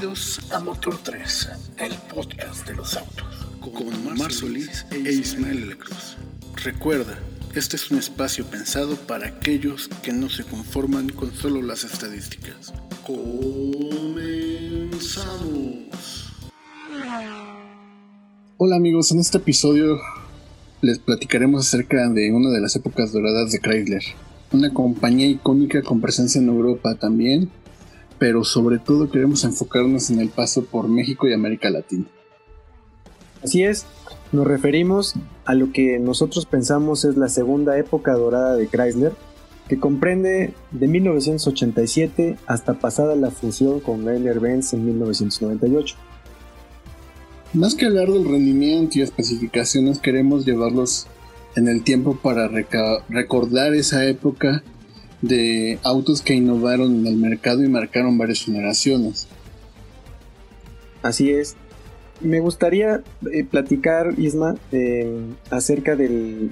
Bienvenidos a Motor 3, el podcast de los autos, con Mar Solís e Ismael Cruz. Recuerda, este es un espacio pensado para aquellos que no se conforman con solo las estadísticas. Comenzamos. Hola amigos, en este episodio les platicaremos acerca de una de las épocas doradas de Chrysler, una compañía icónica con presencia en Europa también pero sobre todo queremos enfocarnos en el paso por México y América Latina. Así es, nos referimos a lo que nosotros pensamos es la segunda época dorada de Chrysler, que comprende de 1987 hasta pasada la fusión con Daimler-Benz en 1998. Más que hablar del rendimiento y especificaciones, queremos llevarlos en el tiempo para recordar esa época de autos que innovaron en el mercado y marcaron varias generaciones. Así es. Me gustaría eh, platicar, Isma, eh, acerca del...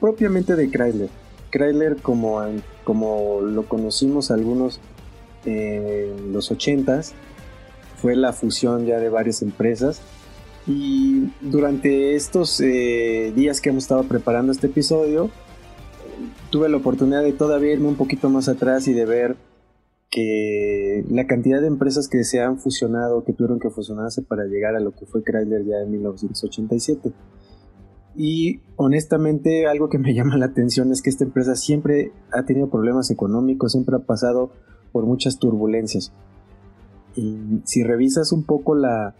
propiamente de Chrysler. Chrysler como, como lo conocimos algunos en los 80s, fue la fusión ya de varias empresas. Y durante estos eh, días que hemos estado preparando este episodio, tuve la oportunidad de todavía irme un poquito más atrás y de ver que la cantidad de empresas que se han fusionado, que tuvieron que fusionarse para llegar a lo que fue Chrysler ya en 1987. Y honestamente algo que me llama la atención es que esta empresa siempre ha tenido problemas económicos, siempre ha pasado por muchas turbulencias. Y si revisas un poco la,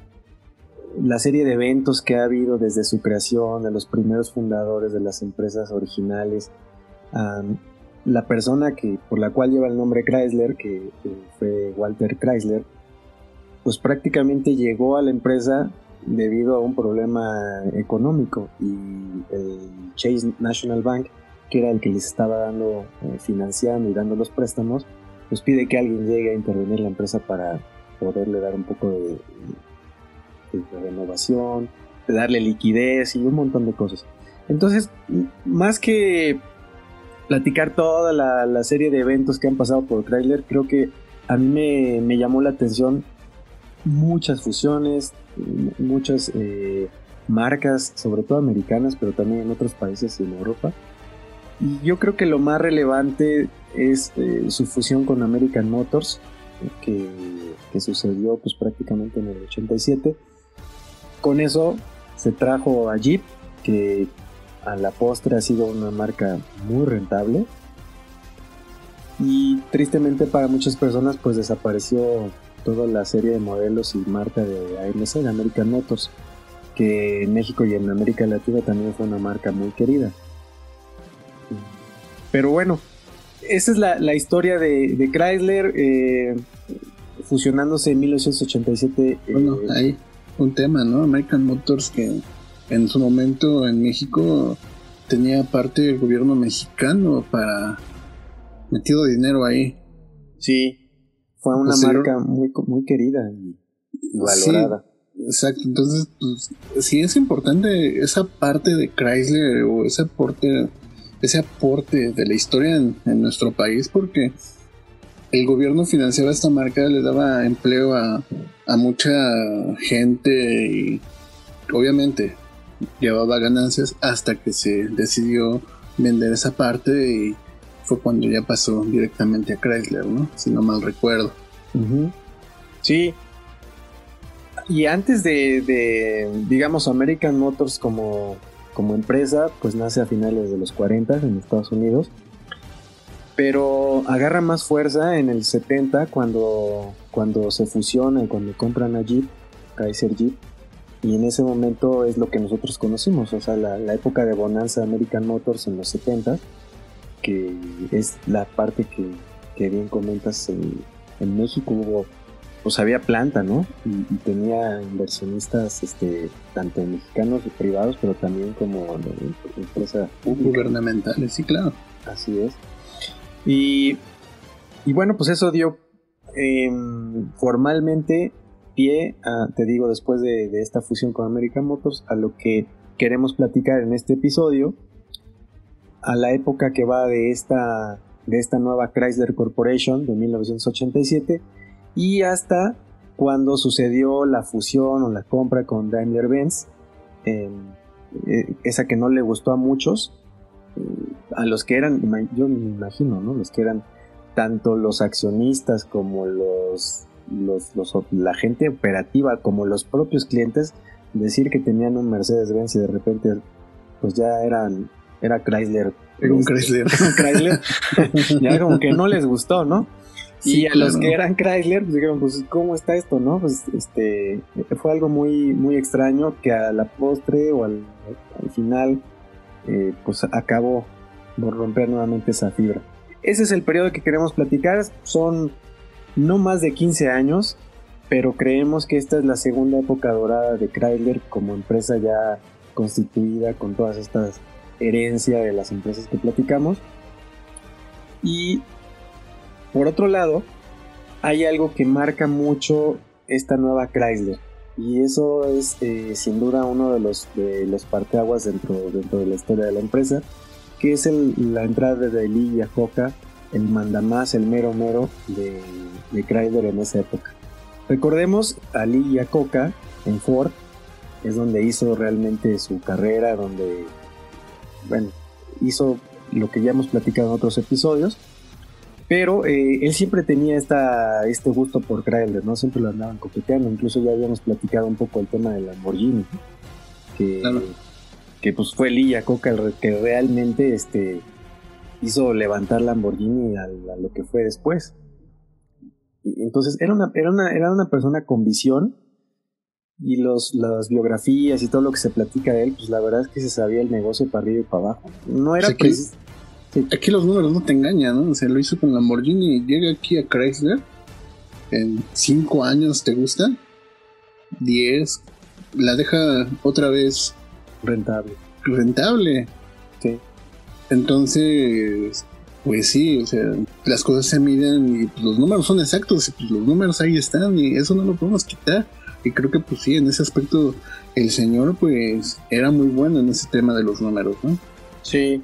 la serie de eventos que ha habido desde su creación, de los primeros fundadores de las empresas originales, la persona que, por la cual lleva el nombre Chrysler, que, fue Walter Chrysler, pues prácticamente llegó a la empresa debido a un problema económico y el Chase National Bank, que era el que les estaba dando, eh, financiando y dando los préstamos, pues pide que alguien llegue a intervenir en la empresa para poderle dar un poco de, de renovación, de darle liquidez y un montón de cosas. Entonces, más que platicar toda la, serie de eventos que han pasado por Chrysler, creo que a mí me, llamó la atención muchas fusiones, muchas eh, marcas, sobre todo americanas, pero también en otros países en Europa. Y yo creo que lo más relevante es eh, su fusión con American Motors, que, que, sucedió pues prácticamente en el 87. Con eso se trajo a Jeep, que a la postre ha sido una marca muy rentable y tristemente para muchas personas pues desapareció toda la serie de modelos y marca de AMC, de American Motors, que en México y en América Latina también fue una marca muy querida. Pero bueno, esa es la, historia de, Chrysler eh, fusionándose en 1987. Bueno, eh, hay un tema, ¿no? American Motors que en su momento en México tenía parte del gobierno mexicano para metido dinero ahí. Sí, fue una pues marca muy, muy querida y, valorada. exacto, entonces pues, sí es importante esa parte de Chrysler o ese aporte, ese aporte de la historia en, en nuestro país porque el gobierno financiaba esta marca, le daba empleo a, a mucha gente y obviamente llevaba ganancias hasta que se decidió vender esa parte y fue cuando ya pasó directamente a Chrysler, ¿no? Si no mal recuerdo. Sí. Y antes de, digamos, American Motors como, como empresa, pues nace a finales de los 40 en Estados Unidos. Pero agarra más fuerza en el 70 cuando, cuando se fusiona y cuando compran a Jeep, Chrysler Jeep y en ese momento es lo que nosotros conocimos, o sea, la, época de bonanza American Motors en los 70, que es la parte que, que bien comentas en, México hubo, pues había planta, ¿no? Y, tenía inversionistas, este, tanto mexicanos y privados, pero también como empresa Gubernamentales, sí, claro. Así es. Y, y bueno, pues eso dio em, formalmente pie, te digo, después de, esta fusión con American Motors, a lo que queremos platicar en este episodio, a la época que va de esta, nueva Chrysler Corporation de 1987 y hasta cuando sucedió la fusión o la compra con Daimler-Benz, eh, esa que no le gustó a muchos, eh, a los que eran, yo me imagino, ¿no? Los que eran tanto los accionistas como los, los, la gente operativa como los propios clientes, decir que tenían un Mercedes-Benz y de repente pues ya eran era Chrysler. Era un este, Chrysler. Chrysler. ya como que no les gustó, ¿no? y a los que eran Chrysler, pues dijeron, pues, ¿cómo está esto, no? Pues, este, fue algo muy, muy extraño que a la postre o al, final, eh, pues, acabó por romper nuevamente esa fibra. Ese es el periodo que queremos platicar. Son no más de 15 años, pero creemos que esta es la segunda época dorada de Chrysler como empresa ya constituida con todas estas herencias de las empresas que platicamos. Y por otro lado, hay algo que marca mucho esta nueva Chrysler. Y eso es eh, sin duda uno de los, los parteaguas dentro, dentro de la historia de la empresa, que es la entrada de Lee Iacocca, el mandamás, el mero mero de, de Chrysler en esa época. Recordemos a Lee Iacocca en Ford, es donde hizo realmente su carrera, donde, bueno, hizo lo que ya hemos platicado en otros episodios, pero eh, él siempre tenía esta, este gusto por Chrysler, ¿no? Siempre lo andaban coqueteando. Incluso ya habíamos platicado un poco el tema de Lamborghini, que, que pues fue Lee Coca el que realmente este, hizo levantar Lamborghini a, lo que fue después. Y entonces era una, era, una, era una persona con visión y los, las biografías y todo lo que se platica de él, pues la verdad es que se sabía el negocio para arriba y para abajo. No era preciso Aquí los números no te engañan, ¿no? O sea, lo hizo con Lamborghini llega aquí a Chrysler. En 5 años, ¿te gusta? 10. La deja otra vez rentable. Rentable. Entonces, pues sí, o sea, las cosas se miden y los números son exactos, y pues los números ahí están y eso no lo podemos quitar. Y creo que pues sí, en ese aspecto el señor pues era muy bueno en ese tema de los números, ¿no? Sí.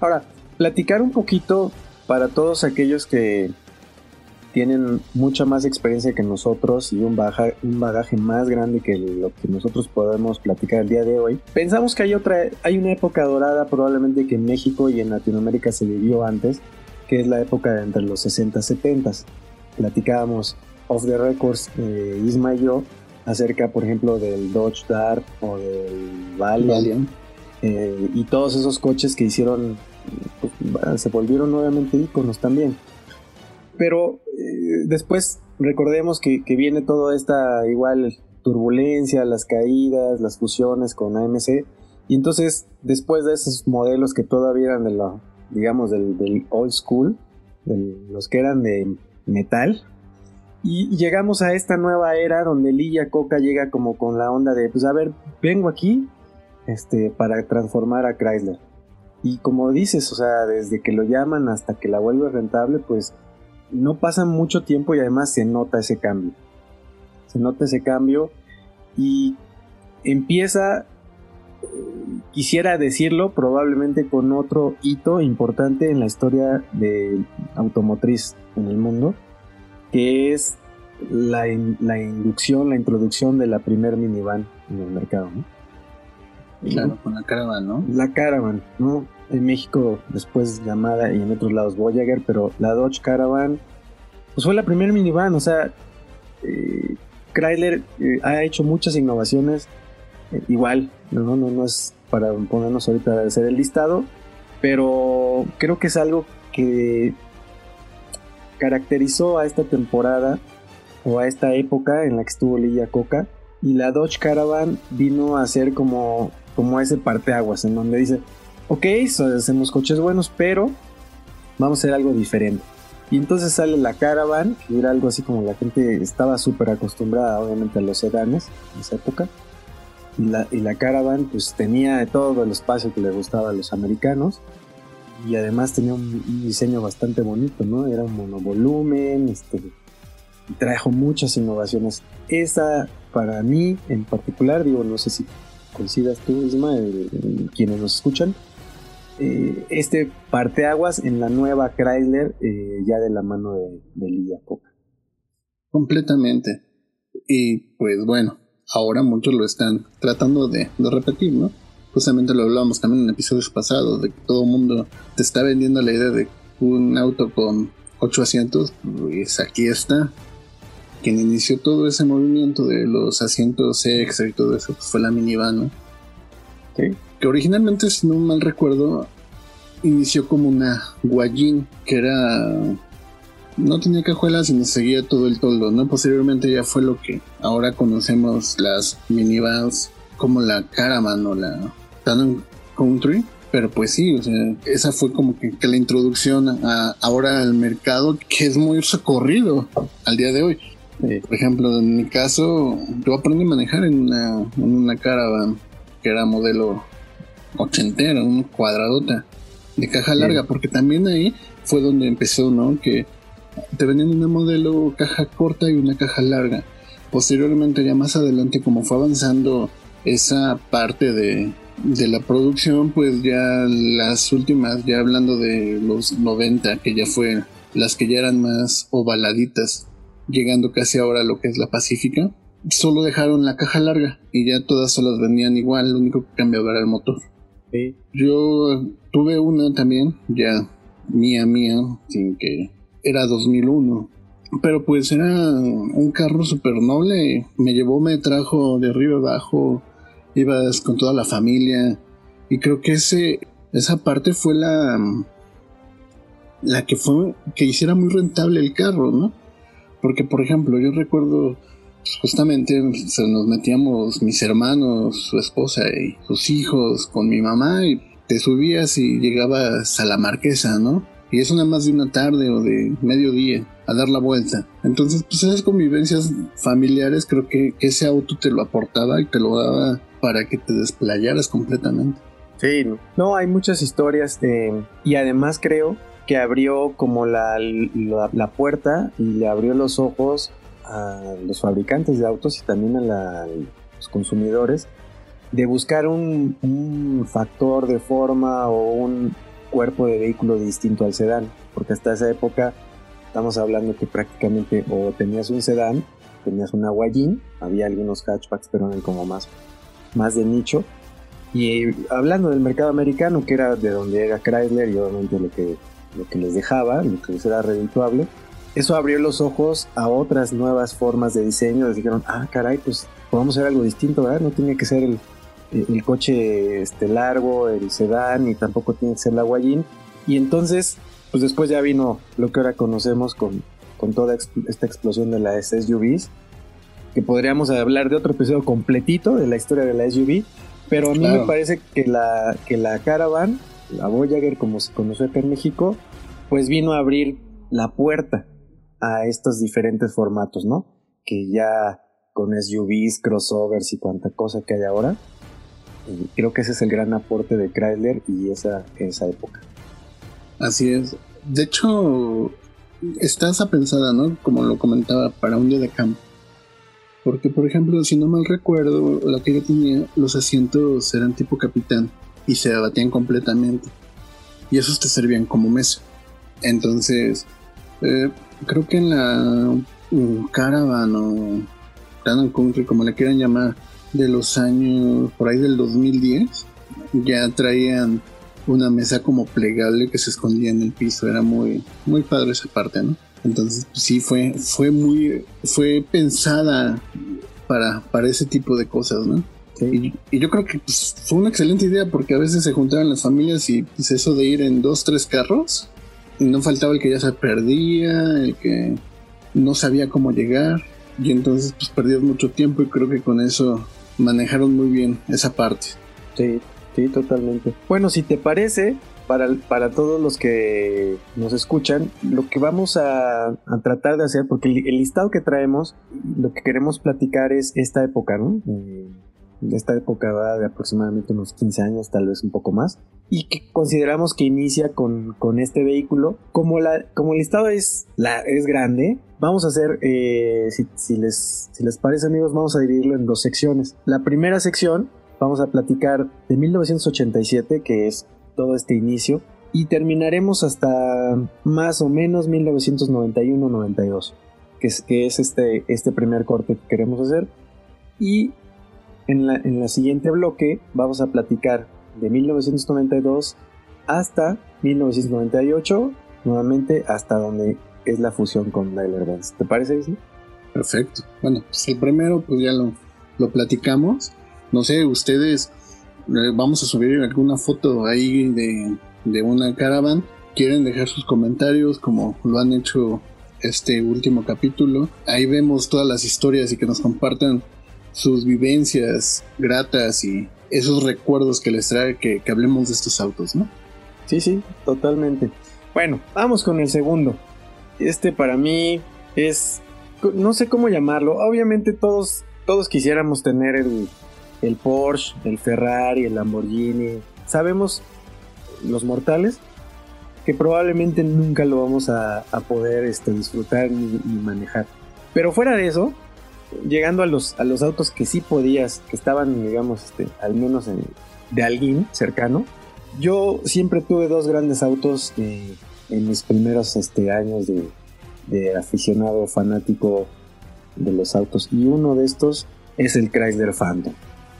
Ahora, platicar un poquito para todos aquellos que tienen mucha más experiencia que nosotros y un, un bagaje más grande que lo que nosotros podemos platicar el día de hoy. Pensamos que hay otra, hay una época dorada probablemente que en México y en Latinoamérica se vivió antes, que es la época de entre los 60 y 70. Platicábamos off the records, eh, Isma y yo, acerca, por ejemplo, del Dodge Dart o del Valiant. Eh, y todos esos coches que hicieron pues, se volvieron nuevamente iconos también. Pero eh, después recordemos que, viene toda esta igual turbulencia, las caídas, las fusiones con AMC. Y entonces, después de esos modelos que todavía eran de la, digamos, del, old school, los que eran de metal, y llegamos a esta nueva era donde Lilla Coca llega como con la onda de, pues a ver, vengo aquí este, para transformar a Chrysler. Y como dices, o sea, desde que lo llaman hasta que la vuelve rentable, pues no pasa mucho tiempo y además se nota ese cambio. Se nota ese cambio y empieza, eh, quisiera decirlo, probablemente con otro hito importante en la historia de automotriz en el mundo, que es la, la inducción, la introducción de la primer minivan en el mercado. ¿no? Claro, con la Caravan, ¿no? La Caravan, ¿no? En México después llamada y en otros lados Voyager, pero la Dodge Caravan, pues fue la primera minivan, o sea, eh, Chrysler eh, ha hecho muchas innovaciones, eh, igual, ¿no? ¿no? Es para ponernos ahorita a hacer el listado, pero creo que es algo que caracterizó a esta temporada o a esta época en la que estuvo Lilla Coca y la Dodge Caravan vino a ser como como ese parteaguas en donde dice, ok, hacemos coches buenos, pero vamos a hacer algo diferente. Y entonces sale la Caravan, que era algo así como la gente estaba súper acostumbrada obviamente a los sedanes en esa época. Y la, y la Caravan pues tenía todo el espacio que le gustaba a los americanos. Y además tenía un, diseño bastante bonito, ¿no? Era un monovolumen, este, trajo muchas innovaciones. Esa, para mí en particular, digo, no sé si coincidas tú misma, quienes nos escuchan, eh, este parteaguas en la nueva Chrysler eh, ya de la mano de, de Coca. Completamente. Y pues bueno, ahora muchos lo están tratando de, repetir, ¿no? Justamente lo hablábamos también en episodios pasados, de que todo el mundo te está vendiendo la idea de un auto con ocho asientos, pues aquí está. Quien inició todo ese movimiento de los asientos extra y todo eso, pues fue la minivan, ¿no? Que originalmente, si no mal recuerdo, inició como una Guayín, que era. No tenía cajuelas y nos seguía todo el toldo, ¿no? Posteriormente ya fue lo que ahora conocemos las minivans como la Caravan o la Town Country. Pero pues sí, o sea, esa fue como que, la introducción a, ahora al mercado que es muy socorrido al día de hoy. por ejemplo, en mi caso, yo aprendí a manejar en una, en una Caravan que era modelo ochentera, un cuadradota de caja larga, porque también ahí fue donde empezó, ¿no? Que te vendían una modelo caja corta y una caja larga. Posteriormente, ya más adelante, como fue avanzando esa parte de, de la producción, pues ya las últimas, ya hablando de los 90, que ya fue las que ya eran más ovaladitas, llegando casi ahora a lo que es la Pacífica, solo dejaron la caja larga y ya todas se las vendían igual, lo único que cambiaba era el motor. Yo tuve una también, ya mía, mía, sin que era 2001. Pero pues era un carro súper noble. Me llevó, me trajo de arriba abajo. Ibas con toda la familia. Y creo que ese, esa parte fue la, la que fue que hiciera muy rentable el carro, ¿no? Porque, por ejemplo, yo recuerdo justamente nos metíamos mis hermanos, su esposa y sus hijos con mi mamá y te subías y llegabas a la marquesa, ¿no? Y eso nada más de una tarde o de mediodía a dar la vuelta. Entonces, pues esas convivencias familiares creo que ese auto te lo aportaba y te lo daba para que te desplayaras completamente. Sí, no, hay muchas historias y además creo que abrió como la, la puerta y le abrió los ojos a los fabricantes de autos y también a, los consumidores de buscar un, factor de forma o un cuerpo de vehículo distinto al sedán, porque hasta esa época estamos hablando que prácticamente o tenías un sedán, tenías una Guayín, había algunos hatchbacks, pero eran como más, más de nicho. Y hablando del mercado americano, que era de donde era Chrysler y obviamente lo que, lo que les dejaba, lo que les era redituable, eso abrió los ojos a otras nuevas formas de diseño. Les dijeron, ah, caray, pues podemos hacer algo distinto, ¿verdad? No tiene que ser el, el coche este, largo, el sedán, y tampoco tiene que ser la Guayín. Y entonces, pues después ya vino lo que ahora conocemos con, con toda esta explosión de las SUVs, que podríamos hablar de otro episodio completito de la historia de la SUV, pero a mí me parece que la, que la Caravan, la Voyager como se conoció acá en México, pues vino a abrir la puerta a estos diferentes formatos, ¿no? Que ya con SUVs, crossovers y cuanta cosa que hay ahora. Y creo que ese es el gran aporte de Chrysler y esa, esa época. Así es. De hecho, está esa pensada, ¿no? Como lo comentaba, para un día de campo. Porque, por ejemplo, si no mal recuerdo, la que yo tenía, los asientos eran tipo capitán y se abatían completamente. Y esos te servían como mesa. Entonces, eh, creo que en la Caravan o Town Country, como le quieran llamar, de los años por ahí del 2010, ya traían una mesa como plegable que se escondía en el piso. Era muy, muy padre esa parte, ¿no? Entonces, pues sí, fue, fue muy, fue pensada para, para ese tipo de cosas, ¿no? Y, yo creo que pues, fue una excelente idea porque a veces se juntaban las familias y pues eso de ir en dos, tres carros, no faltaba el que ya se perdía, el que no sabía cómo llegar y entonces pues perdías mucho tiempo y creo que con eso manejaron muy bien esa parte. Sí, sí, totalmente. Bueno, si te parece, para, para todos los que nos escuchan, lo que vamos a, tratar de hacer, porque el, listado que traemos, lo que queremos platicar es esta época, ¿no? Eh, esta época va de aproximadamente unos 15 años, tal vez un poco más, y que consideramos que inicia con, este vehículo. Como, la, como el listado es, la, es grande, vamos a hacer, eh, si, les, si les parece amigos, vamos a dividirlo en dos secciones. La primera sección, vamos a platicar de 1987, que es todo este inicio, y terminaremos hasta más o menos 1991-92 que es, que es este, este primer corte que queremos hacer. Y en la, en la siguiente bloque vamos a platicar de 1992 hasta 1998, nuevamente hasta donde es la fusión con Tyler Dance. ¿Te parece, Disney? Perfecto. Bueno, pues el primero pues ya lo, lo platicamos. No sé, ustedes eh, vamos a subir alguna foto ahí de, de una caravan. Quieren dejar sus comentarios como lo han hecho este último capítulo. Ahí vemos todas las historias y que nos compartan sus vivencias gratas y esos recuerdos que les trae que, que hablemos de estos autos, ¿no? Sí, sí, totalmente. Bueno, vamos con el segundo. Este para mí es, no sé cómo llamarlo. Obviamente todos, todos quisiéramos tener el, el Porsche, el Ferrari, el Lamborghini. Sabemos los mortales que probablemente nunca lo vamos a, poder este, disfrutar ni, manejar. Pero fuera de eso, llegando a los, a los autos que sí podías, que estaban, digamos, este, al menos de alguien cercano, yo siempre tuve dos grandes autos eh, en mis primeros este, años de, de aficionado fanático de los autos y uno de estos es el Chrysler Phantom.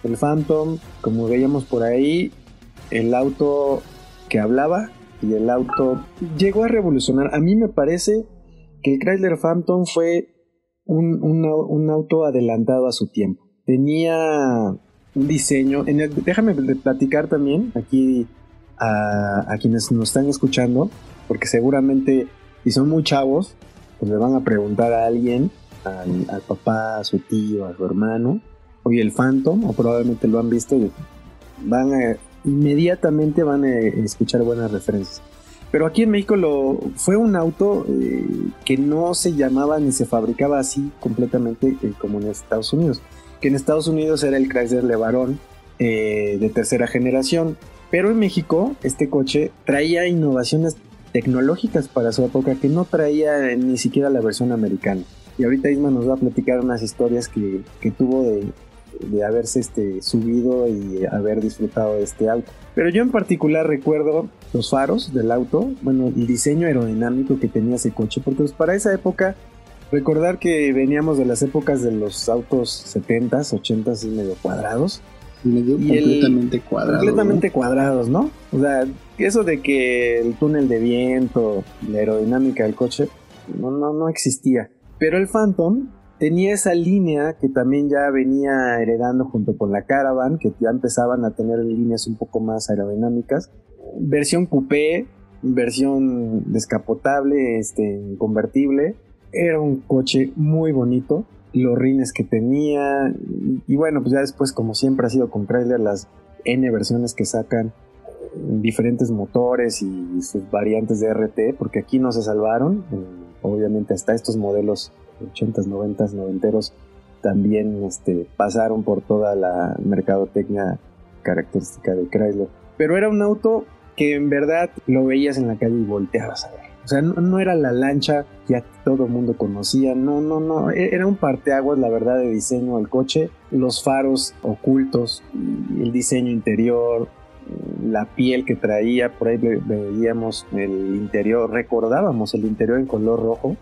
El Phantom, como veíamos por ahí, el auto que hablaba y el auto llegó a revolucionar. A mí me parece que el Chrysler Phantom fue un, auto adelantado a su tiempo. Tenía un diseño. En déjame platicar también aquí a, quienes nos están escuchando, porque seguramente, si son muy chavos, pues le van a preguntar a alguien, al, papá, a su tío, a su hermano, oye, el Phantom, o probablemente lo han visto, van a, inmediatamente van a escuchar buenas referencias. Pero aquí en México lo, fue un auto eh, que no se llamaba ni se fabricaba así completamente eh, como en Estados Unidos. Que en Estados Unidos era el Chrysler LeBaron eh, de tercera generación. Pero en México este coche traía innovaciones tecnológicas para su época que no traía ni siquiera la versión americana. Y ahorita Isma nos va a platicar unas historias que, que tuvo de, de haberse este, subido y haber disfrutado de este auto. Pero yo en particular recuerdo los faros del auto, bueno, el diseño aerodinámico que tenía ese coche, porque pues, para esa época, recordar que veníamos de las épocas de los autos 70s, 80s y medio cuadrados. Medio completamente cuadrados. Completamente cuadrados, ¿no? O sea, eso de que el túnel de viento, la aerodinámica del coche, no, no, no existía. Pero el Phantom tenía esa línea que también ya venía heredando junto con la Caravan, que ya empezaban a tener líneas un poco más aerodinámicas. Versión coupé, versión descapotable, este, convertible. Era un coche muy bonito. Los rines que tenía. Y, bueno, pues ya después, como siempre ha sido con Chrysler, las N versiones que sacan diferentes motores y sus variantes de RT, porque aquí no se salvaron. Obviamente hasta estos modelos 80s, 90s, noventeros también este, pasaron por toda la mercadotecnia característica de Chrysler. Pero era un auto que en verdad lo veías en la calle y volteabas a ver. O sea, no, era la lancha que todo el mundo conocía, no, no, no, e, era un parteaguas, la verdad, de diseño del coche, los faros ocultos, el diseño interior, la piel que traía, por ahí veíamos el interior, recordábamos el interior en color rojo,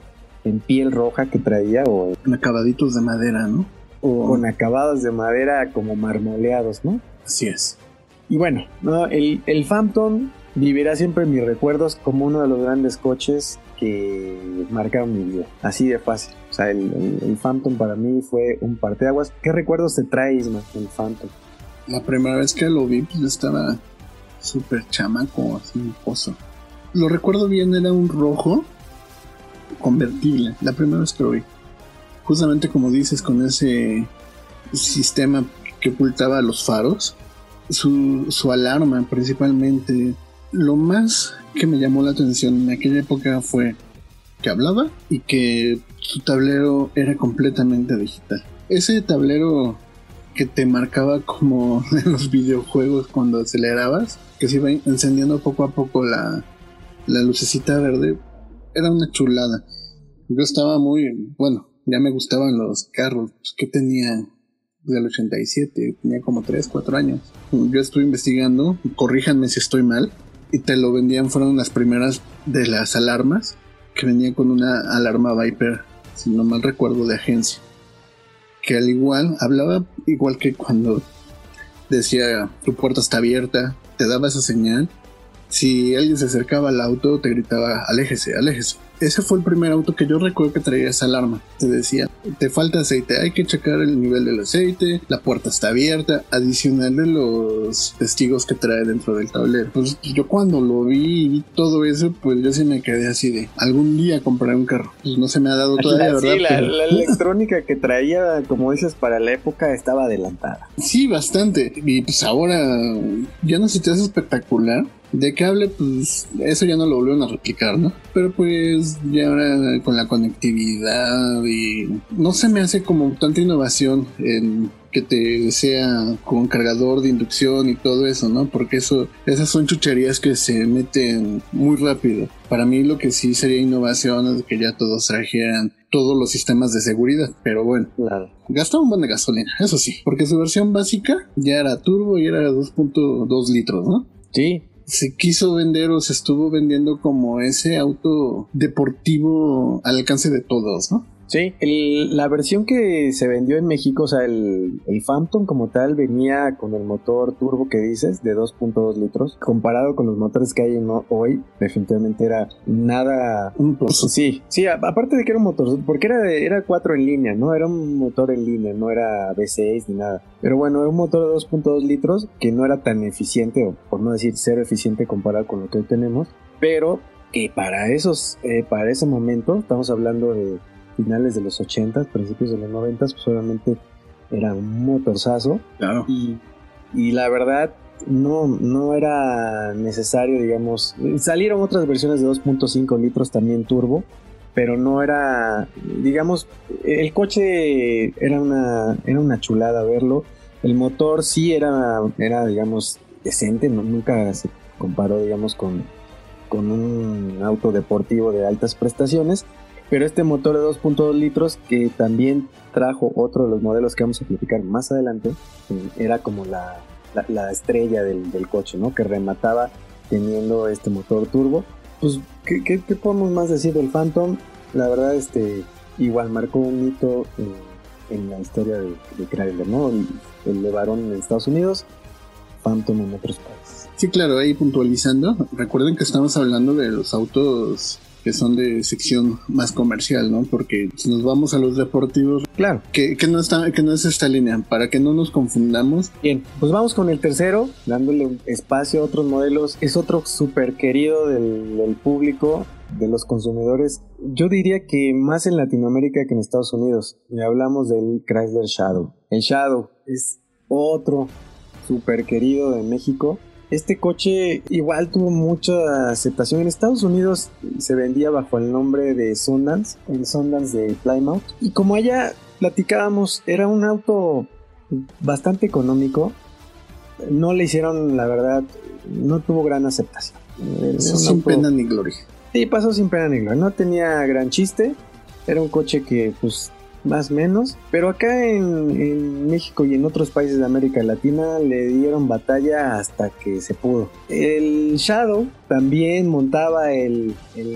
en piel roja que traía o con acabaditos de madera, ¿no? O con acabados de madera como marmoleados, ¿no? Así es. Y bueno, ¿no? el, el Phantom vivirá siempre en mis recuerdos como uno de los grandes coches que marcaron mi vida. Así de fácil. O sea, el, el, Phantom para mí fue un parteaguas. ¿Qué recuerdos te traes, Isma, el Phantom? La primera vez que lo vi, pues estaba súper chamaco, así un pozo. Lo recuerdo bien, era un rojo convertible, la primera vi. Justamente como dices, con ese sistema que ocultaba los faros, su, su alarma principalmente. Lo más que me llamó la atención en aquella época fue que hablaba y que su tablero era completamente digital. Ese tablero que te marcaba como en los videojuegos cuando acelerabas, que se iba encendiendo poco a poco la, la lucecita verde, era una chulada. Yo estaba muy, bueno, ya me gustaban los carros pues, que tenía del 87, tenía como 3, 4 años. Yo estuve investigando, corríjanme si estoy mal, y te lo vendían, fueron las primeras de las alarmas, que venía con una alarma Viper si no mal recuerdo, de agencia. Que al igual, hablaba igual que cuando decía tu puerta está abierta, te daba esa señal. Si alguien se acercaba al auto, te gritaba aléjese, aléjese ese fue el primer auto que yo recuerdo que traía esa alarma. Te decía, te falta aceite, hay que checar el nivel del aceite, la puerta está abierta, adicional de los testigos que trae dentro del tablero. Pues yo cuando lo vi y vi todo eso, pues yo sí me quedé así de, algún día compraré un carro. Pues no se me ha dado todavía, ¿verdad? Sí, la, la electrónica que traía, como dices, para la época estaba adelantada. Sí, bastante. Y pues ahora ya no se te hace espectacular de cable, pues eso ya no lo volvieron a replicar, ¿no? Pero pues ya ahora con la conectividad y no se me hace como tanta innovación en que te sea con cargador de inducción y todo eso, ¿no? Porque eso, esas son chucherías que se meten muy rápido. Para mí lo que sí sería innovación es que ya todos trajeran todos los sistemas de seguridad, pero bueno, claro. gastaba un buen de gasolina, eso sí, porque su versión básica ya era turbo y era 2.2 litros, ¿no? Sí, se quiso vender o se estuvo vendiendo como ese auto deportivo al alcance de todos, ¿no? Sí, la versión que se vendió en México, o sea, el, el, Phantom como tal venía con el motor turbo que dices de 2.2 litros. Comparado con los motores que hay hoy, definitivamente era nada... Sí, sí, aparte de que era un motor, porque era, de, era 4 en línea, ¿no? Era un motor en línea, no era V6 ni nada. Pero bueno, era un motor de 2.2 litros que no era tan eficiente, o por no decir cero eficiente comparado con lo que hoy tenemos. Pero que para esos, eh, para ese momento, estamos hablando de finales de los 80, principios de los 90, pues obviamente era un motorzazo. Claro. Y, y la verdad, no, no era necesario, digamos. Salieron otras versiones de 2.5 litros también turbo, pero no era, digamos, el coche era una, era una chulada verlo. El motor sí era, era digamos, decente, no, nunca se comparó, digamos, con, con un auto deportivo de altas prestaciones, pero este motor de 2.2 litros, que también trajo otro de los modelos que vamos a platicar más adelante, eh, era como la, la, estrella del, coche, ¿no? Que remataba teniendo este motor turbo. Pues, ¿qué, qué, podemos más decir del Phantom? La verdad, este, igual marcó un hito en, la historia de, de Chrysler, ¿no? El, el de varón en Estados Unidos, Phantom en otros países. Sí, claro, ahí puntualizando, recuerden que estamos hablando de los autos que son de sección más comercial, ¿no? Porque si nos vamos a los deportivos, claro, que, que, no está, que no es esta línea, para que no nos confundamos. Bien, pues vamos con el tercero, dándole espacio a otros modelos. Es otro súper querido del, del público, de los consumidores. Yo diría que más en Latinoamérica que en Estados Unidos. Y hablamos del Chrysler Shadow. El Shadow es otro súper querido de México este coche igual tuvo mucha aceptación. En Estados Unidos se vendía bajo el nombre de Sundance, el Sundance de Plymouth. Y como allá platicábamos, era un auto bastante económico. No le hicieron, la verdad, no tuvo gran aceptación. sin pena ni gloria. Sí, pasó sin pena ni gloria. No tenía gran chiste. Era un coche que pues más o menos. Pero acá en, México y en otros países de América Latina le dieron batalla hasta que se pudo. El Shadow también montaba el,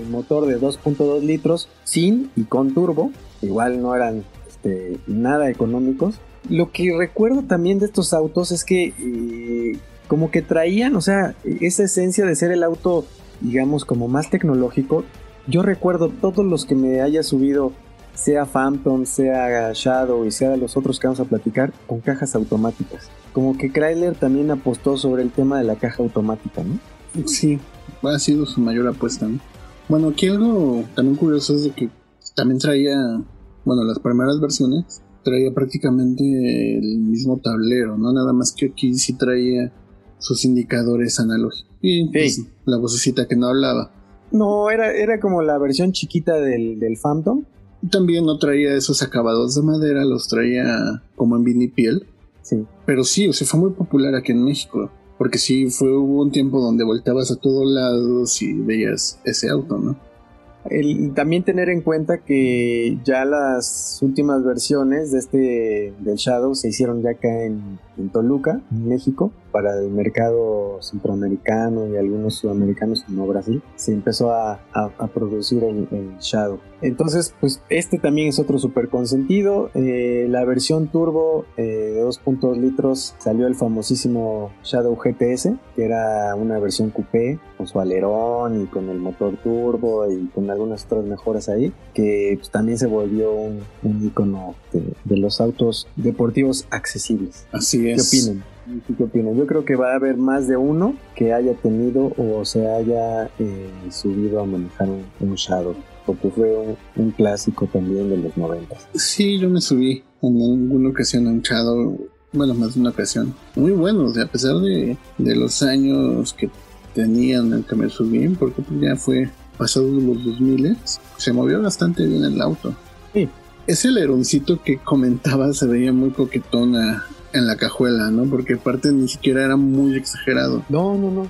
motor de 2.2 litros sin y con turbo. Igual no eran este, nada económicos. Lo que recuerdo también de estos autos es que eh, como que traían, o sea, esa esencia de ser el auto, digamos, como más tecnológico. Yo recuerdo todos los que me haya subido sea Phantom, sea Shadow y sea de los otros que vamos a platicar, con cajas automáticas. Como que Chrysler también apostó sobre el tema de la caja automática, ¿no? Sí, ha sido su mayor apuesta, ¿no? Bueno, aquí algo también curioso es de que también traía, bueno, las primeras versiones traía prácticamente el mismo tablero, ¿no? Nada más que aquí sí traía sus indicadores analógicos. Y pues, la vocecita que no hablaba. No, era, era como la versión chiquita del, del Phantom, también no traía esos acabados de madera, los traía como en vinipiel. Sí. Pero sí, o sea, fue muy popular aquí en México. Porque sí, fue, hubo un tiempo donde volteabas a todos lados y veías ese auto, ¿no? El, también tener en cuenta que ya las últimas versiones de este del Shadow se hicieron ya acá en, en Toluca, México, para el mercado centroamericano y algunos sudamericanos como Brasil, se empezó a, producir el, Shadow. Entonces, pues este también es otro super consentido. Eh, la versión turbo eh, de 2.2 litros salió el famosísimo Shadow GTS, que era una versión coupé con su alerón y con el motor turbo y con algunas otras mejoras ahí, que pues, también se volvió un, icono de, los autos deportivos accesibles. Así es. ¿Qué opinan? ¿Qué opinan? Yo creo que va a haber más de uno que haya tenido o se haya eh, subido a manejar un, Shadow porque fue un, clásico también de los 90. Sí, yo me subí en alguna ocasión a un Shadow, bueno, más de una ocasión. Muy bueno, a pesar de, de los años que tenían el que me subí, porque pues ya fue pasado los 2000, se movió bastante bien el auto. Sí. Ese aleroncito que comentaba se veía muy coquetona en la cajuela, ¿no? Porque aparte ni siquiera era muy exagerado. No, no, no.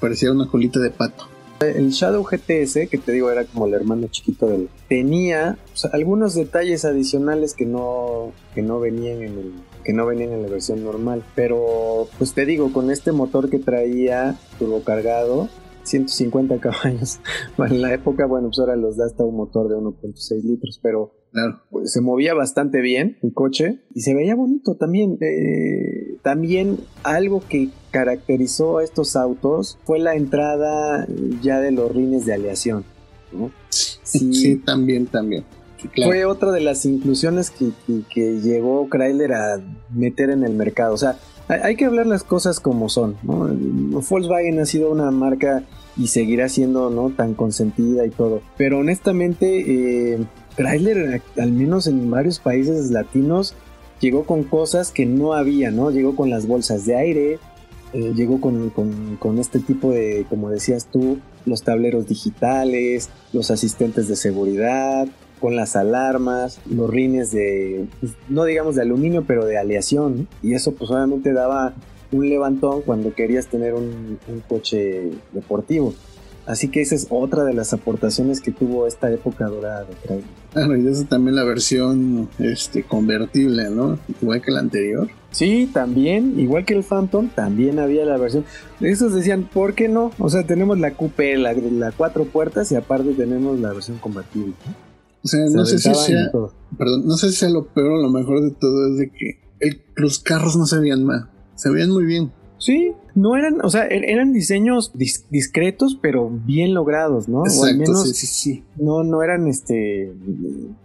Parecía una colita de pato. El Shadow GTS, que te digo era como el hermano chiquito del... Tenía algunos detalles adicionales que no, que no venían en el que no venían en la versión normal. Pero, pues te digo, con este motor que traía turbocargado, 150 caballos. en la época, bueno, pues ahora los da hasta un motor de 1.6 litros, pero claro. Pues, se movía bastante bien el coche y se veía bonito también. Eh, también algo que caracterizó a estos autos fue la entrada ya de los rines de aleación. Sí, también, también. Fue otra de las inclusiones que, que, llegó Chrysler a meter en el mercado. O sea, hay, que hablar las cosas como son. Volkswagen ha sido una marca y seguirá siendo no tan consentida y todo. Pero honestamente, eh, Chrysler, al menos en varios países latinos, llegó con cosas que no había, ¿no? Llegó con las bolsas de aire, eh, llegó con, con, este tipo de, como decías tú, los tableros digitales, los asistentes de seguridad, con las alarmas, los rines de, pues, no digamos de aluminio, pero de aleación. Y eso pues obviamente daba un levantón cuando querías tener un, coche deportivo. Así que esa es otra de las aportaciones que tuvo esta época dorada de Chrysler. Claro, y esa también la versión este, convertible, ¿no? Igual que la anterior. Sí, también, igual que el Phantom, también había la versión. Esos decían, ¿por qué no? O sea, tenemos la coupé, la, la cuatro puertas y aparte tenemos la versión convertible. O sea, no sé si sea. Perdón, no sé si sea lo peor o lo mejor de todo es de que los carros no se veían mal. Se veían muy bien. Sí, no eran, o sea, er, eran diseños discretos, pero bien logrados, ¿no? Exacto, o al menos sí, sí, sí. No, no eran este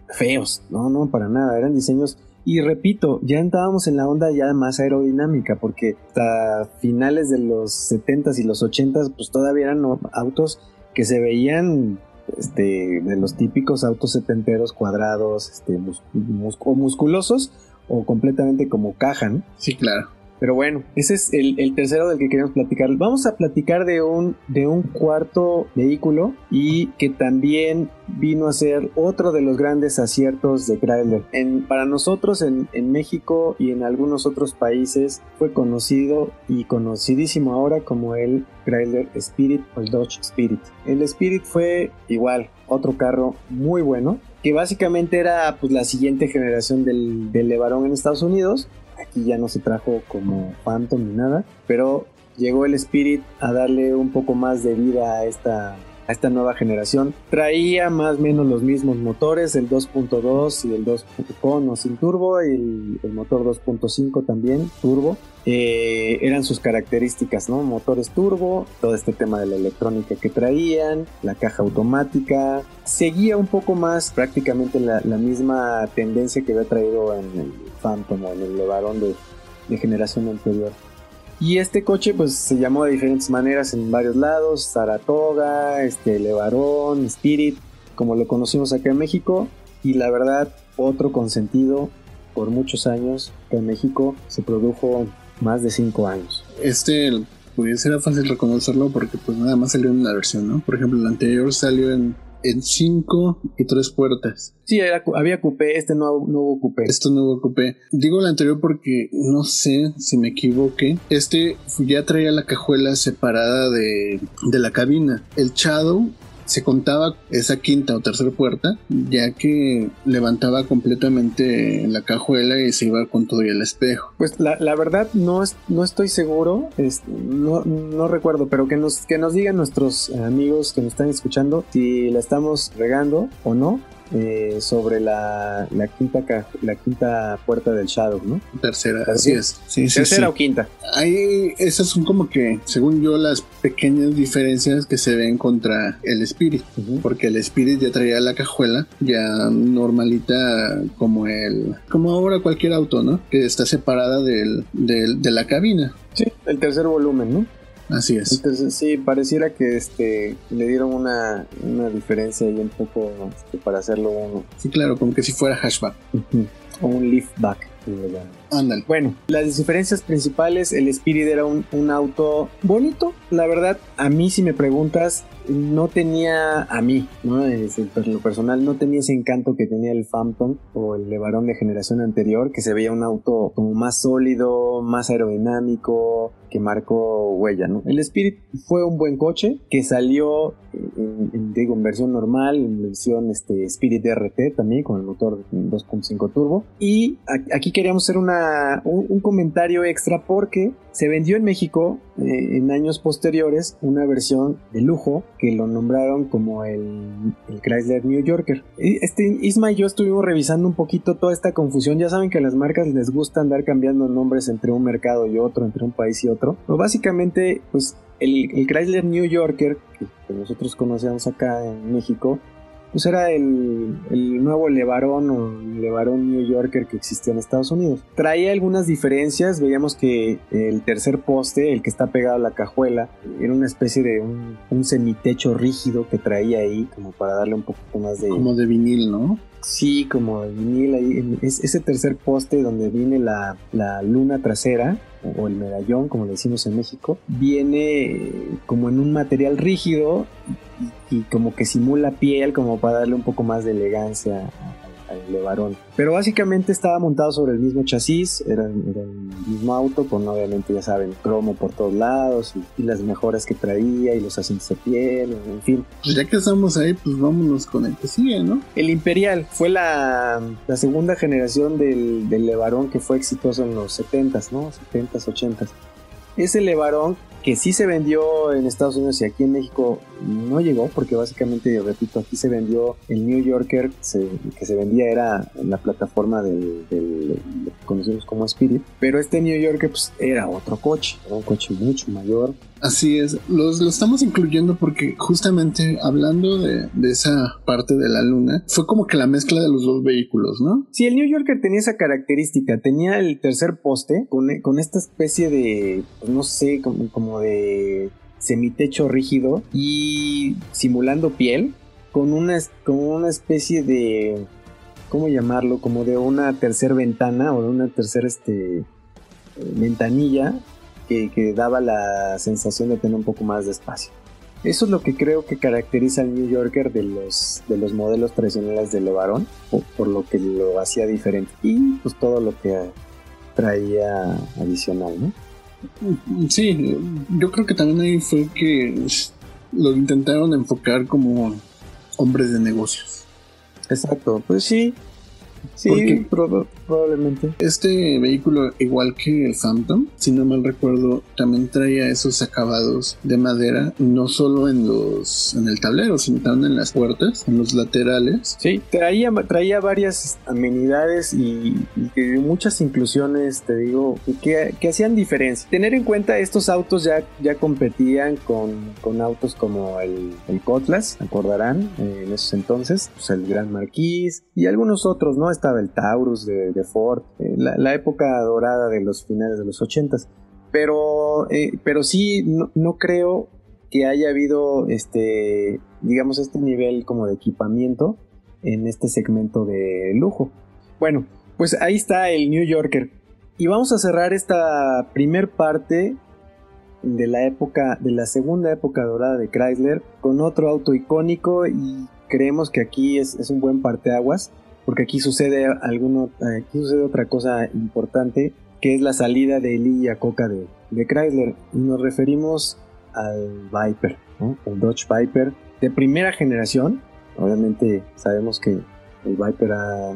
feos, no, no, para nada. Eran diseños. Y repito, ya entrábamos en la onda ya más aerodinámica, porque hasta finales de los 70s y los 80s, pues todavía eran autos que se veían este, de los típicos autos setenteros cuadrados, este, o musculosos o completamente como caja, Sí, claro. Pero bueno, ese es el, tercero del que queremos platicar. Vamos a platicar de un, de un cuarto vehículo y que también vino a ser otro de los grandes aciertos de Chrysler. para nosotros en, en, México y en algunos otros países fue conocido y conocidísimo ahora como el Chrysler Spirit o el Dodge Spirit. El Spirit fue igual, otro carro muy bueno que básicamente era pues, la siguiente generación del, del Levarón en Estados Unidos Aquí ya no se trajo como Phantom ni nada, pero llegó el Spirit a darle un poco más de vida a esta, a esta nueva generación. Traía más o menos los mismos motores, el 2.2 y el 2 con sin turbo, y el, motor 2.5 también, turbo. Eh, eran sus características, ¿no? Motores turbo, todo este tema de la electrónica que traían, la caja automática. Seguía un poco más prácticamente la, misma tendencia que había traído en el Phantom o en el Levarón de generación anterior. Y este coche pues se llamó de diferentes maneras en varios lados, Saratoga, este Levarón, Spirit, como lo conocimos acá en México. Y la verdad, otro consentido por muchos años que en México se produjo más de 5 años. Este pudiese ser fácil reconocerlo porque pues nada más salió en una versión, ¿no? Por ejemplo, el anterior salió en en 5 y 3 puertas. Sí, había coupé, este no, no hubo coupé. Este no hubo coupé. Digo el anterior porque no sé si me equivoqué. Este ya traía la cajuela separada de, de la cabina. El Shadow se contaba esa quinta o tercera puerta, ya que levantaba completamente la cajuela y se iba con todo el espejo. Pues la, la verdad no, es, no estoy seguro, no, no, recuerdo, pero que nos, que nos digan nuestros amigos que nos están escuchando si la estamos regando o no. Eh, sobre la, la, quinta la quinta puerta del Shadow, ¿no? Tercera, así es. Tercera o quinta. Ahí esas son como que, según yo, las pequeñas diferencias que se ven contra el Spirit, porque el Spirit ya traía la cajuela ya normalita como el, como ahora cualquier auto, ¿no? Que está separada del, del, de la cabina. Sí, el tercer volumen, ¿no? Así es. Entonces sí, pareciera que este le dieron una, una diferencia ahí un poco este, para hacerlo uno. Sí, claro, como que si fuera hashback. O un liftback. Ándale. Bueno, las diferencias principales, el Spirit era un, un, auto bonito, la verdad, a mí si me preguntas, no tenía, a mí, ¿no? En lo personal, no tenía ese encanto que tenía el Phantom o el Levarón de generación anterior, que se veía un auto como más sólido, más aerodinámico, que marcó huella, ¿no? El Spirit fue un buen coche que salió, en, digo, en versión normal, en versión este, Spirit RT también, con el motor 2.5 turbo. Y aquí queríamos hacer una, un, comentario extra porque se vendió en México eh, en años posteriores una versión de lujo que lo nombraron como el, Chrysler New Yorker. Este, Isma y yo estuvimos revisando un poquito toda esta confusión. Ya saben que a las marcas les gusta andar cambiando nombres entre un mercado y otro, entre un país y otro. Pero básicamente, pues el, Chrysler New Yorker, que, nosotros conocemos acá en México, pues era el, nuevo Levarón o Levarón New Yorker que existía en Estados Unidos. Traía algunas diferencias, veíamos que el tercer poste, el que está pegado a la cajuela, era una especie de un semitecho rígido que traía ahí, como para darle un poco más de... Como de vinil, ¿no? Sí, como de vinil ahí, es, ese tercer poste donde viene la, la luna trasera, o el medallón, como le decimos en México, viene como en un material rígido y, como que simula piel como para darle un poco más de elegancia al Levarón. Pero básicamente estaba montado sobre el mismo chasis, era, el mismo auto, con obviamente ya saben, cromo por todos lados y, las mejoras que traía y los asientos de piel, en fin. Pues ya que estamos ahí, pues vámonos con el que sigue, ¿no? El Imperial fue la, la segunda generación del, del Levarón que fue exitoso en los 70s, ¿no? 70s, 80s. Ese Levarón que sí se vendió en Estados Unidos y aquí en México no llegó, porque básicamente, repito, aquí se vendió el New Yorker, que se vendía era la plataforma del, del, lo que conocemos como Spirit, pero este New Yorker pues, era otro coche, era un coche mucho mayor. Así es, los, lo estamos incluyendo porque justamente hablando de, de, esa parte de la luna, fue como que la mezcla de los dos vehículos, ¿no? Sí, el New Yorker tenía esa característica, tenía el tercer poste con, con esta especie de, pues, no sé, como, como de semitecho rígido y simulando piel con una, una especie de, ¿cómo llamarlo? Como de una tercera ventana o de una tercera este, ventanilla que, que, daba la sensación de tener un poco más de espacio. Eso es lo que creo que caracteriza al New Yorker de los, de los modelos tradicionales de Levarón, por lo que lo hacía diferente. Y pues todo lo que traía adicional, ¿no? Sí, yo creo que también ahí fue que lo intentaron enfocar como hombres de negocios. Exacto, pues sí, Sí, probablemente. Este vehículo, igual que el Phantom, si no mal recuerdo, también traía esos acabados de madera, no solo en los en el tablero, sino también en las puertas, en los laterales. Sí, traía, traía varias amenidades y, muchas inclusiones, te digo, que, que, hacían diferencia. Tener en cuenta estos autos ya, ya competían con, con autos como el, el Cotlas, acordarán, eh, en esos entonces, pues el Gran Marquis y algunos otros, ¿no? Estaba el Taurus de, Ford, eh, la, época dorada de los finales de los 80 pero, eh, pero sí, no, creo que haya habido, este, digamos, este nivel como de equipamiento en este segmento de lujo. Bueno, pues ahí está el New Yorker. Y vamos a cerrar esta primer parte de la época, de la segunda época dorada de Chrysler, con otro auto icónico y creemos que aquí es, es un buen parteaguas porque aquí sucede alguno, aquí sucede otra cosa importante, que es la salida de Eli y Coca de, de Chrysler. Y nos referimos al Viper, el Dodge Viper de primera generación. Obviamente sabemos que el Viper ha,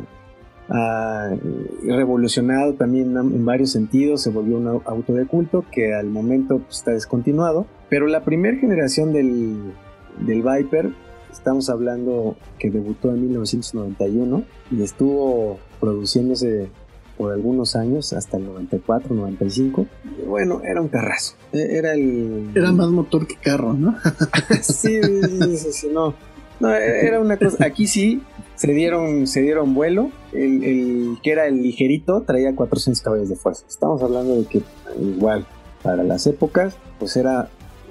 revolucionado también en varios sentidos, se volvió un auto de culto que al momento pues, está descontinuado, pero la primera generación del, del Viper, estamos hablando que debutó en 1991 y estuvo produciéndose por algunos años, hasta el 94, 95. bueno, era un carrazo. E, era el. Era más motor que carro, ¿no? sí, sí, sí, no. No, e, era una cosa. Aquí sí se dieron, se dieron vuelo. El, el, que era el ligerito traía 400 caballos de fuerza. Estamos hablando de que, igual, para las épocas, pues era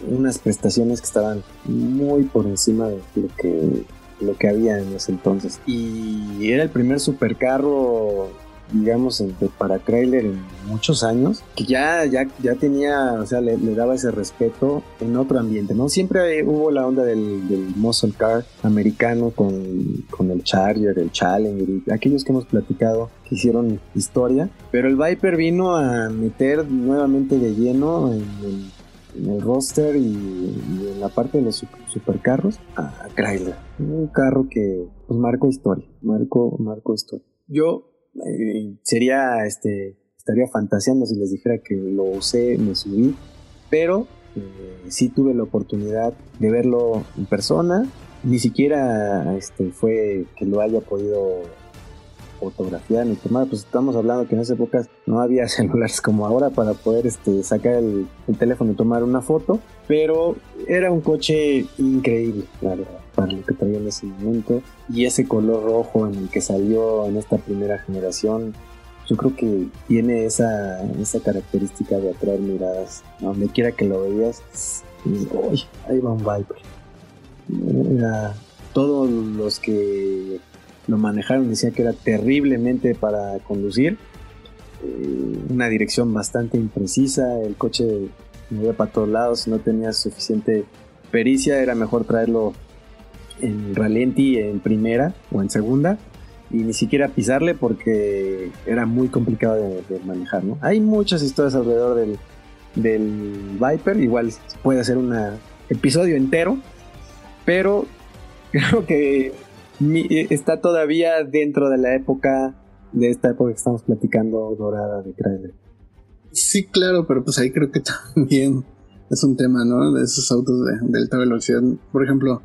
unas prestaciones que estaban muy por encima de lo que, lo que había en ese entonces. Y era el primer supercarro digamos, para Chrysler en muchos años, que ya, ya, ya tenía, o sea, le, daba ese respeto en otro ambiente, ¿no? Siempre hubo la onda del, del muscle car americano con, el Charger, el Challenger, y aquellos que hemos platicado que hicieron historia, pero el Viper vino a meter nuevamente de lleno en el, roster y, en la parte de los supercarros a Chrysler. Un carro que pues marcó historia, marcó, marcó historia. Yo eh, sería, este, estaría fantaseando si les dijera que lo usé, me subí, pero eh, sí tuve la oportunidad de verlo en persona, ni siquiera este, fue que lo haya podido fotografiar ni tomar, pues estamos hablando que en esas épocas no había celulares como ahora para poder este, sacar el, teléfono y tomar una foto, pero era un coche increíble, claro para lo que traía en ese momento. Y ese color rojo en el que salió en esta primera generación, yo creo que tiene esa, esa característica de atraer miradas. donde quiera que lo veías, uy, ahí va un Viper. todos los que lo manejaron decían que era terriblemente para conducir. Eh, una dirección bastante imprecisa, el coche movía para todos lados, no tenía suficiente pericia, era mejor traerlo en ralenti en primera o en segunda y ni siquiera pisarle porque era muy complicado de, manejar, ¿no? Hay muchas historias alrededor del, del Viper, igual puede ser un episodio entero, pero creo que está todavía dentro de la época, de esta época que estamos platicando dorada de Chrysler. Sí, claro, pero pues ahí creo que también es un tema, ¿no? De esos autos de, alta velocidad. Por ejemplo,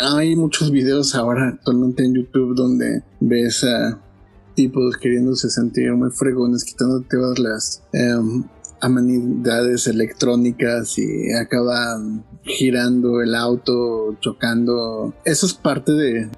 hay muchos videos ahora actualmente en YouTube donde ves a tipos queriéndose sentir muy fregones, quitándote todas las em, amenidades electrónicas y acaban girando el auto, chocando. Eso es parte de,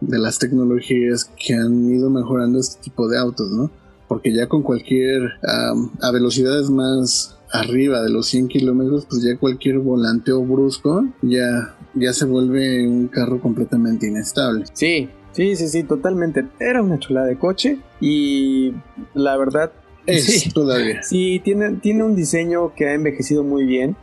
de las tecnologías que han ido mejorando este tipo de autos, ¿no? Porque ya con cualquier, a velocidades más arriba de los 100 kilómetros, pues ya cualquier volanteo brusco ya, ya se vuelve un carro completamente inestable. Sí, sí, sí, sí, totalmente. Era una chulada de coche y la verdad... Es todavía. Sí, tiene, tiene un diseño que ha envejecido muy bien.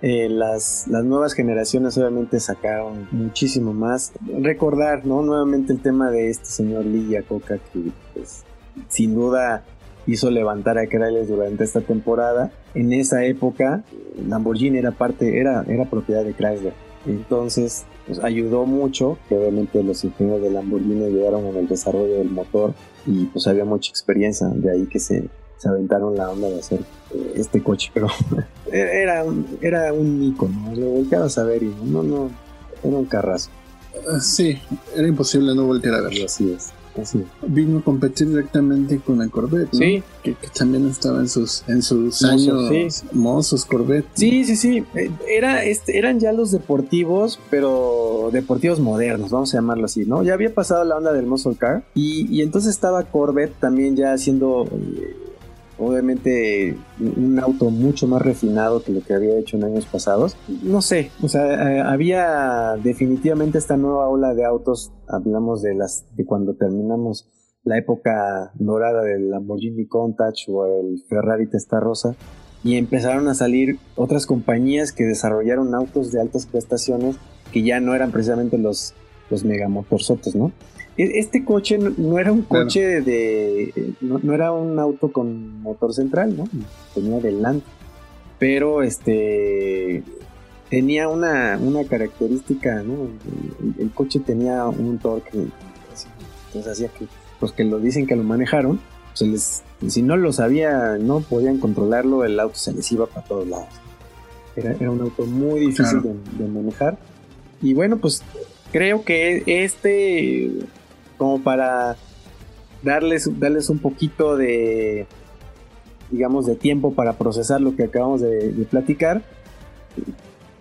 Eh, las, las, nuevas generaciones obviamente sacaron muchísimo más. Recordar, ¿no? Nuevamente el tema de este señor Lee Coca que pues, sin duda hizo levantar a Chrysler durante esta temporada. En esa época, Lamborghini era parte, era, era propiedad de Chrysler. Entonces, pues ayudó mucho, que obviamente los ingenieros de Lamborghini ayudaron en el desarrollo del motor y pues había mucha experiencia, de ahí que se, se aventaron la onda de hacer eh, este coche, pero era, era un icono, lo volteabas a ver y no, no, era un carrazo. Sí, era imposible no voltear a verlo. Así es. Vino a competir directamente con la Corvette, Que, también estaba en sus, en sus años mozos Corvette. Sí, sí, sí. Eh, era, este, eran ya los deportivos, pero deportivos modernos, vamos a llamarlo así, ¿no? Ya había pasado la onda del muscle car y, y entonces estaba Corvette también ya haciendo... Eh, obviamente un auto mucho más refinado que lo que había hecho en años pasados. No sé, o sea, eh, había definitivamente esta nueva ola de autos, hablamos de las de cuando terminamos la época dorada del Lamborghini Countach o el Ferrari Testarossa y empezaron a salir otras compañías que desarrollaron autos de altas prestaciones que ya no eran precisamente los los megamotorzotes, ¿no? E, este coche no, era un coche de. No, era un auto con motor central, ¿no? Tenía delante. pero este tenía una, una característica, ¿no? El, coche tenía un torque, entonces hacía que los que lo dicen que lo manejaron, se les, si no lo sabía, no podían controlarlo, el auto se les iba para todos lados. Era, era un auto muy difícil de, manejar. Y bueno, pues creo que este, como para darles, darles un poquito de, digamos, de tiempo para procesar lo que acabamos de, de platicar,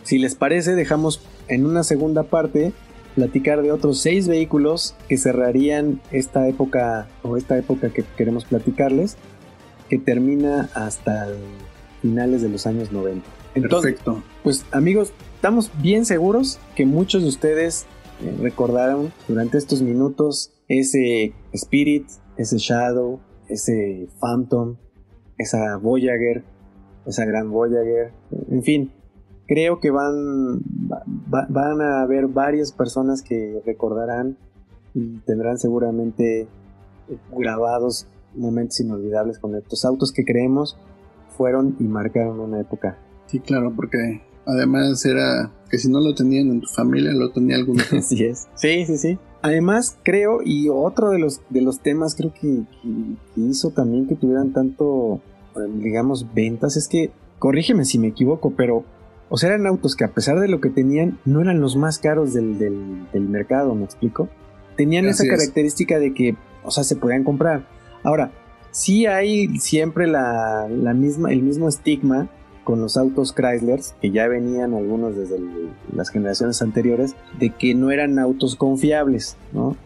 si les parece, dejamos en una segunda parte platicar de otros seis vehículos que cerrarían esta época o esta época que queremos platicarles, que termina hasta finales de los años 90. Entonces, Perfecto. Pues amigos, estamos bien seguros que muchos de ustedes recordaron durante estos minutos ese Spirit, ese Shadow, ese Phantom, esa Voyager, esa gran Voyager, en fin, creo que van, van a haber varias personas que recordarán y tendrán seguramente grabados momentos inolvidables con estos autos que creemos fueron y marcaron una época. Sí, claro, porque además era que si no lo tenían en tu familia, lo tenía algún Así es. Sí, sí, sí. Además, creo, y otro de los, de los temas creo que, que hizo también que tuvieran tanto, digamos, ventas, es que, corrígeme si me equivoco, pero o sea, eran autos que a pesar de lo que tenían, no eran los más caros del, mercado, ¿me explico? Tenían esa característica de que, o sea, se podían comprar. Ahora, sí hay siempre la, misma, el mismo estigma con los autos Chrysler, que ya venían algunos desde las generaciones anteriores, de que no eran autos confiables.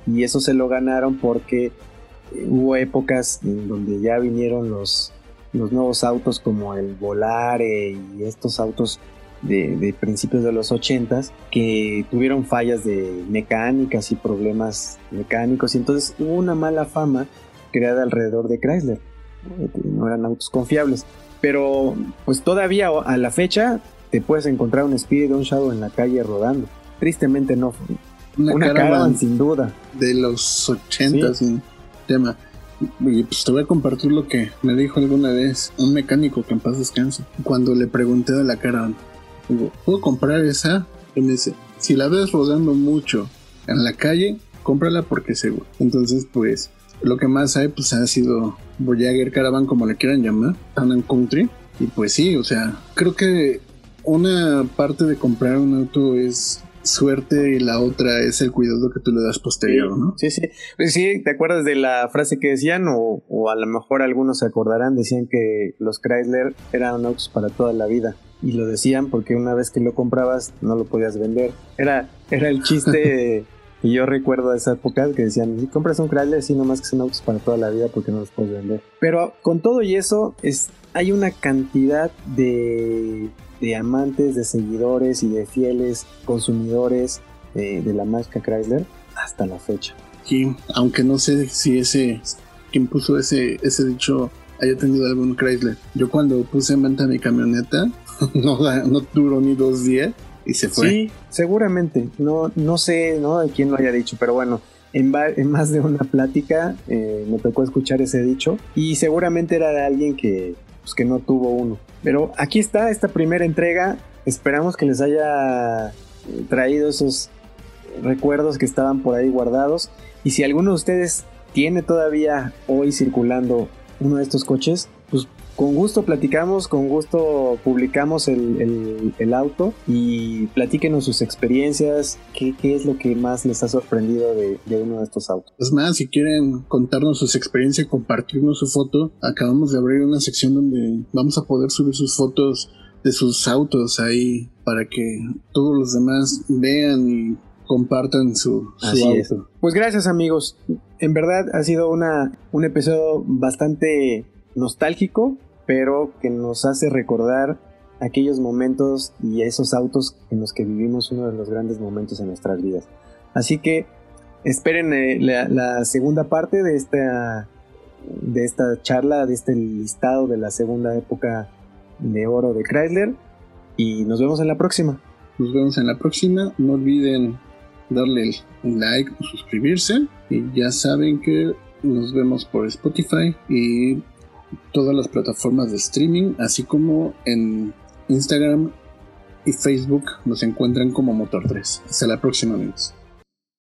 Y eso se lo ganaron porque eh, hubo épocas en donde ya vinieron los, los nuevos autos como el Volare y estos autos de, principios de los 80 que tuvieron fallas de mecánicas y problemas mecánicos y entonces hubo una mala fama creada alrededor de Chrysler. No eran autos confiables. Pero pues todavía a la fecha te puedes encontrar un Spirit un Shadow en la calle rodando. Tristemente no. Una, una sin duda. De los 80 sin tema. Y pues te voy a compartir lo que me dijo alguna vez un mecánico que en paz descanse. Cuando le pregunté de la Caravan, ¿puedo comprar esa? Y me dice, si la ves rodando mucho en la calle, cómprala porque seguro. Entonces, pues, lo que más hay, pues ha sido Voyager Caravan, como le quieran llamar, Town Country. Y pues sí, o sea, creo que una parte de comprar un auto es suerte y la otra es el cuidado que tú le das posterior, ¿no? Sí, sí. Pues sí, ¿te acuerdas de la frase que decían? O, o, a lo mejor algunos se acordarán, decían que los Chrysler eran autos para toda la vida y lo decían porque una vez que lo comprabas no lo podías vender. Era, era el chiste y yo recuerdo esa época que decían, si compras un Chrysler, sí, nomás que son autos para toda la vida porque no los puedes vender. Pero con todo y eso, es, hay una cantidad de, de amantes, de seguidores y de fieles consumidores de, de la marca Chrysler hasta la fecha. Sí, aunque no sé si ese, quien puso ese, ese dicho haya tenido algún Chrysler. Yo cuando puse en venta mi camioneta, no, no duró ni dos días y se fue. Sí, seguramente. No, no sé de quién lo haya dicho, pero bueno, en, en más de una plática eh, me tocó escuchar ese dicho y seguramente era de alguien que, pues, que no tuvo uno. Pero aquí está esta primera entrega. Esperamos que les haya traído esos recuerdos que estaban por ahí guardados. Y si alguno de ustedes tiene todavía hoy circulando uno de estos coches, con gusto platicamos, con gusto publicamos el, auto y platíquenos sus experiencias, qué, es lo que más les ha sorprendido de, uno de estos autos. Es más, si quieren contarnos sus experiencias compartirnos su foto, acabamos de abrir una sección donde vamos a poder subir sus fotos de sus autos ahí para que todos los demás vean y compartan su, auto. Pues gracias amigos. En verdad ha sido una, un episodio bastante nostálgico, pero que nos hace recordar aquellos momentos y esos autos en los que vivimos uno de los grandes momentos en nuestras vidas. Así que esperen eh, la, segunda parte de esta, de esta charla, de este listado de la segunda época de oro de Chrysler. Y nos vemos en la próxima. Nos vemos en la próxima. No olviden darle el like, suscribirse. Y ya saben que nos vemos por Spotify y todas las plataformas de streaming, así como en Instagram y Facebook nos encuentran como Motor 3. Hasta la próxima, amigos.